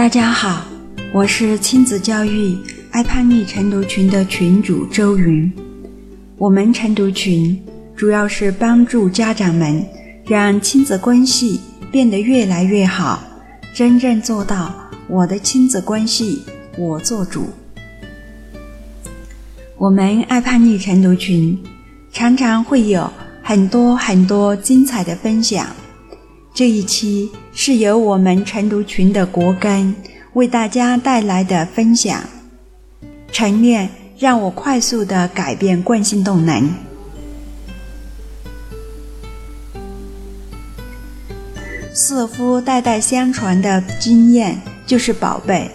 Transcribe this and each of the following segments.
大家好，我是亲子教育爱叛逆晨读群的群主周云。我们晨读群主要是帮助家长们让亲子关系变得越来越好，真正做到我的亲子关系我做主。我们爱叛逆晨读群常常会有很多很多精彩的分享。这一期是由我们晨读群的国根为大家带来的分享。晨练让我快速的改变惯性动能。似乎代代相传的经验就是宝贝，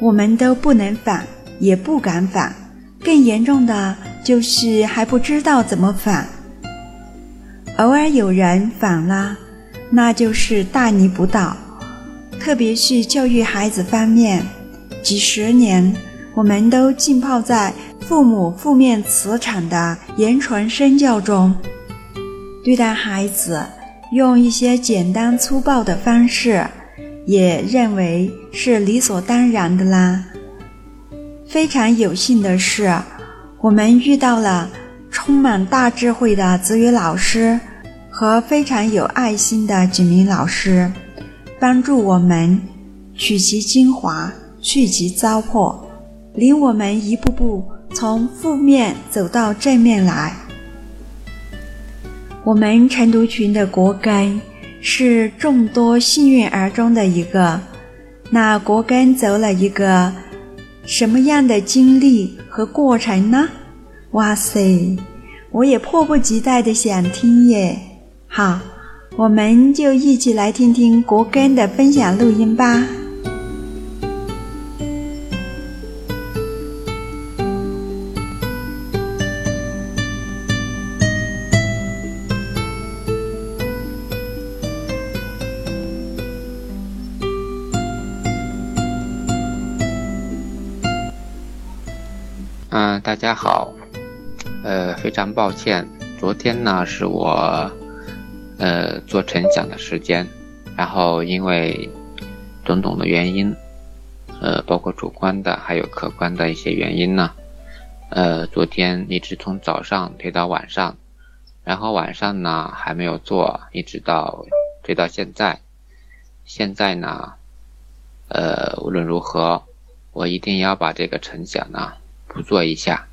我们都不能反，也不敢反，更严重的就是还不知道怎么反。偶尔有人反了。那就是大逆不道，特别是教育孩子方面，几十年我们都浸泡在父母负面磁场的言传身教中，对待孩子用一些简单粗暴的方式，也认为是理所当然的啦。非常有幸的是，我们遇到了充满大智慧的子女老师。和非常有爱心的几名老师，帮助我们取其精华，去其糟粕，领我们一步步从负面走到正面来。我们晨读群的国根是众多幸运儿中的一个，那国根走了一个什么样的经历和过程呢？哇塞，我也迫不及待的想听耶！好，我们就一起来听听国根的分享录音吧。嗯，大家好，呃，非常抱歉，昨天呢是我。呃，做晨讲的时间，然后因为种种的原因，呃，包括主观的还有客观的一些原因呢，呃，昨天一直从早上推到晚上，然后晚上呢还没有做，一直到推到现在，现在呢，呃，无论如何，我一定要把这个晨讲呢补做一下。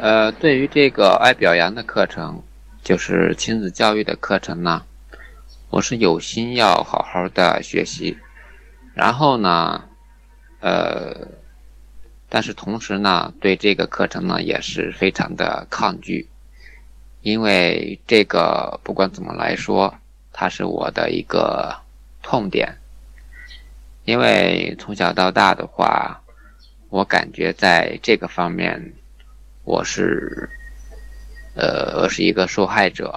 呃，对于这个爱表扬的课程。就是亲子教育的课程呢，我是有心要好好的学习，然后呢，呃，但是同时呢，对这个课程呢也是非常的抗拒，因为这个不管怎么来说，它是我的一个痛点，因为从小到大的话，我感觉在这个方面，我是。呃，我是一个受害者，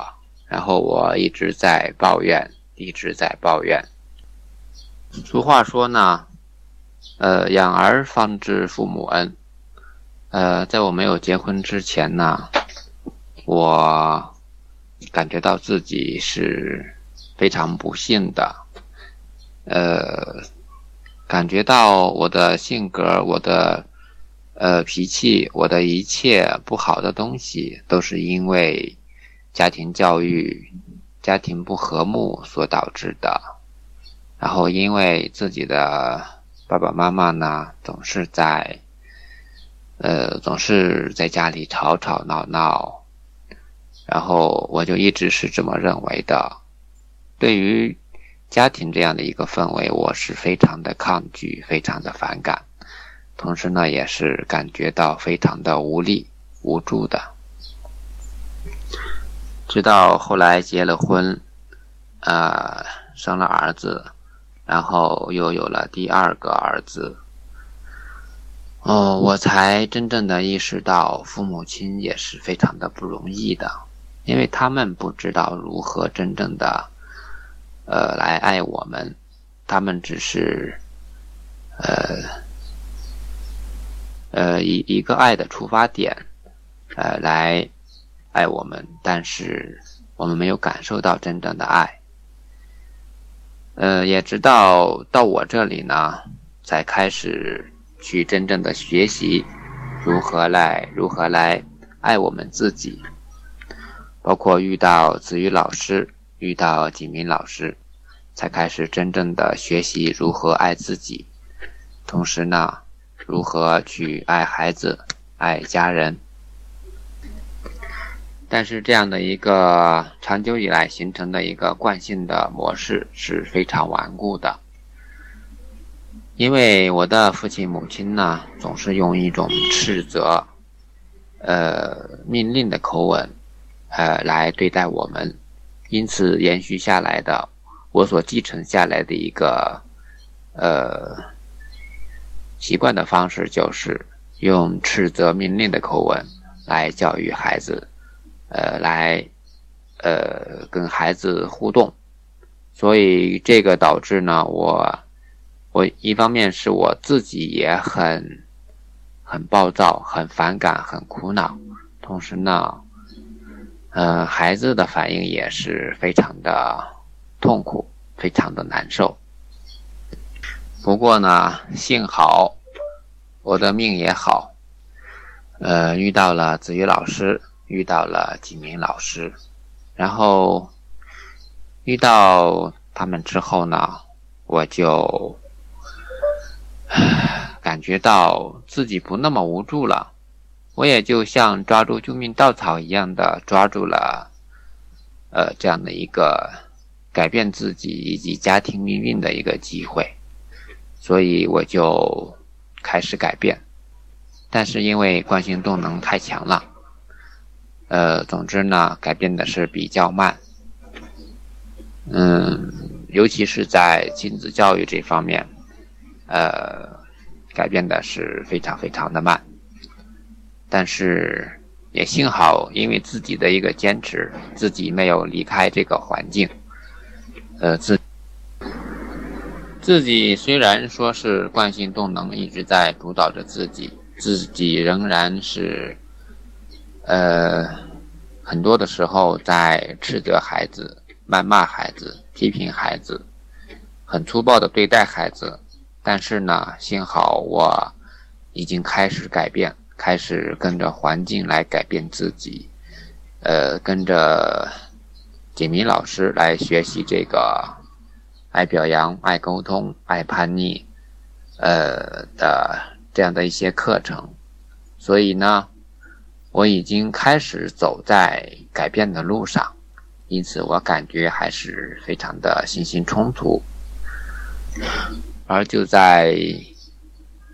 然后我一直在抱怨，一直在抱怨。俗话说呢，呃，养儿方知父母恩。呃，在我没有结婚之前呢，我感觉到自己是非常不幸的，呃，感觉到我的性格，我的。呃，脾气，我的一切不好的东西，都是因为家庭教育、家庭不和睦所导致的。然后，因为自己的爸爸妈妈呢，总是在，呃，总是在家里吵吵闹闹，然后我就一直是这么认为的。对于家庭这样的一个氛围，我是非常的抗拒，非常的反感。同时呢，也是感觉到非常的无力、无助的。直到后来结了婚，呃，生了儿子，然后又有了第二个儿子，哦，我才真正的意识到，父母亲也是非常的不容易的，因为他们不知道如何真正的，呃，来爱我们，他们只是，呃。呃，以一个爱的出发点，呃，来爱我们，但是我们没有感受到真正的爱。呃，也直到到我这里呢，才开始去真正的学习如何来如何来爱我们自己，包括遇到子瑜老师，遇到景明老师，才开始真正的学习如何爱自己，同时呢，如何去爱孩子、爱家人。但是这样的一个长久以来形成的一个惯性的模式是非常顽固的，因为我的父亲母亲呢总是用一种斥责、呃命令的口吻，呃来对待我们，因此延续下来的我所继承下来的一个呃习惯的方式就是用斥责命令的口吻来教育孩子。呃，来，呃，跟孩子互动，所以这个导致呢，我，我一方面是我自己也很，很暴躁，很反感，很苦恼，同时呢，呃，孩子的反应也是非常的痛苦，非常的难受。不过呢，幸好我的命也好，呃，遇到了子瑜老师。遇到了几名老师，然后遇到他们之后呢，我就感觉到自己不那么无助了。我也就像抓住救命稻草一样的抓住了，呃，这样的一个改变自己以及家庭命运的一个机会，所以我就开始改变。但是因为惯性动能太强了。呃，总之呢，改变的是比较慢，嗯，尤其是在亲子教育这方面，呃，改变的是非常非常的慢。但是也幸好，因为自己的一个坚持，自己没有离开这个环境，呃，自自己虽然说是惯性动能一直在主导着自己，自己仍然是。呃，很多的时候在斥责孩子、谩骂孩子、批评孩子，很粗暴的对待孩子。但是呢，幸好我已经开始改变，开始跟着环境来改变自己。呃，跟着锦明老师来学习这个爱表扬、爱沟通、爱叛逆，呃的这样的一些课程。所以呢。我已经开始走在改变的路上，因此我感觉还是非常的信心充足。而就在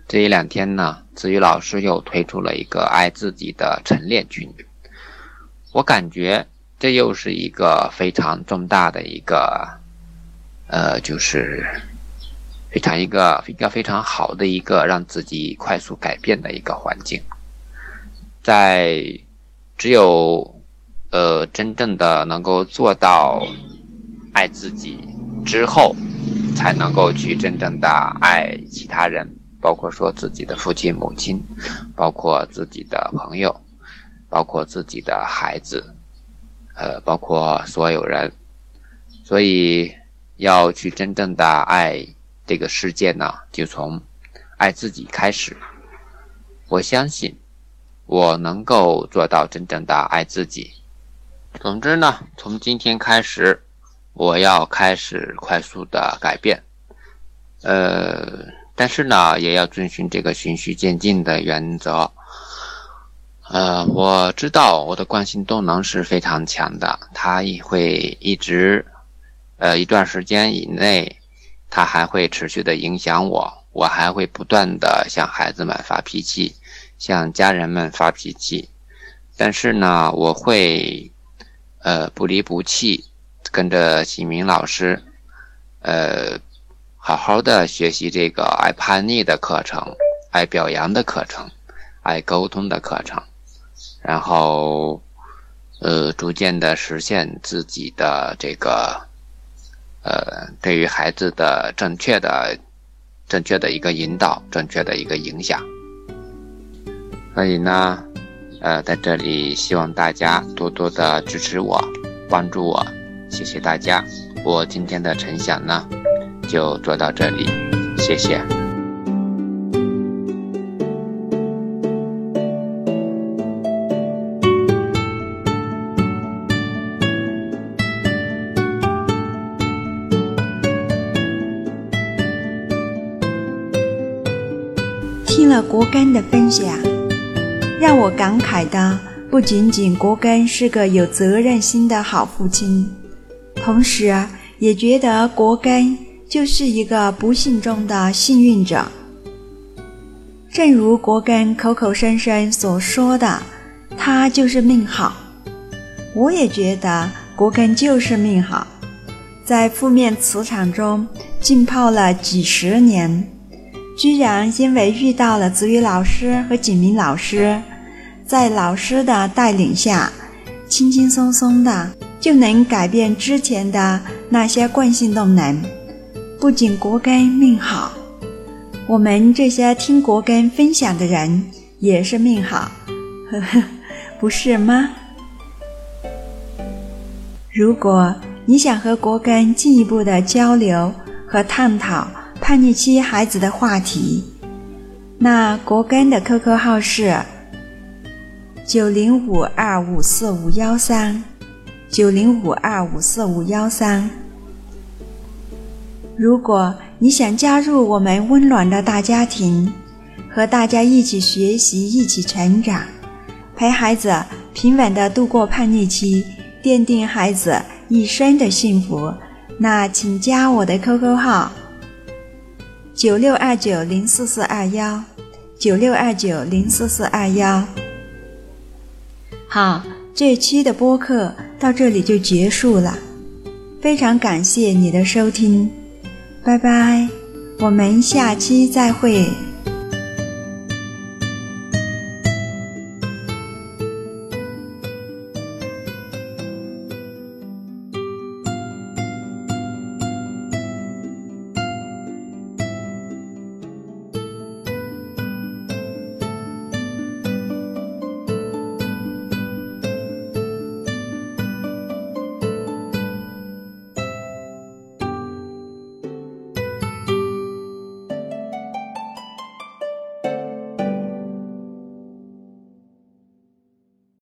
这一两天呢，子瑜老师又推出了一个爱自己的晨练群，我感觉这又是一个非常重大的一个，呃，就是非常一个一个非常好的一个让自己快速改变的一个环境。在只有呃真正的能够做到爱自己之后，才能够去真正的爱其他人，包括说自己的父亲母亲，包括自己的朋友，包括自己的孩子，呃，包括所有人。所以要去真正的爱这个世界呢，就从爱自己开始。我相信。我能够做到真正的爱自己。总之呢，从今天开始，我要开始快速的改变。呃，但是呢，也要遵循这个循序渐进的原则。呃，我知道我的惯性动能是非常强的，它也会一直，呃，一段时间以内，他还会持续的影响我，我还会不断的向孩子们发脾气。向家人们发脾气，但是呢，我会，呃，不离不弃，跟着启明老师，呃，好好的学习这个爱叛逆的课程，爱表扬的课程，爱沟通的课程，然后，呃，逐渐的实现自己的这个，呃，对于孩子的正确的、正确的一个引导，正确的一个影响。所以呢，呃，在这里希望大家多多的支持我，帮助我，谢谢大家。我今天的晨想呢，就做到这里，谢谢。听了国根的分享，让我感慨的不仅仅国根是个有责任心的好父亲，同时也觉得国根就是一个不幸中的幸运者。正如国根口口声声所说的，他就是命好。我也觉得国根就是命好，在负面磁场中浸泡了几十年。居然因为遇到了子宇老师和景明老师，在老师的带领下，轻轻松松的就能改变之前的那些惯性动能。不仅国根命好，我们这些听国根分享的人也是命好，呵呵，不是吗？如果你想和国根进一步的交流和探讨。叛逆期孩子的话题，那国根的 QQ 号是九零五二五四五幺三，九零五二五四五幺三。如果你想加入我们温暖的大家庭，和大家一起学习、一起成长，陪孩子平稳的度过叛逆期，奠定孩子一生的幸福，那请加我的 QQ 号。九六二九零四四二幺，九六二九零四四二幺。好，这期的播客到这里就结束了，非常感谢你的收听，拜拜，我们下期再会。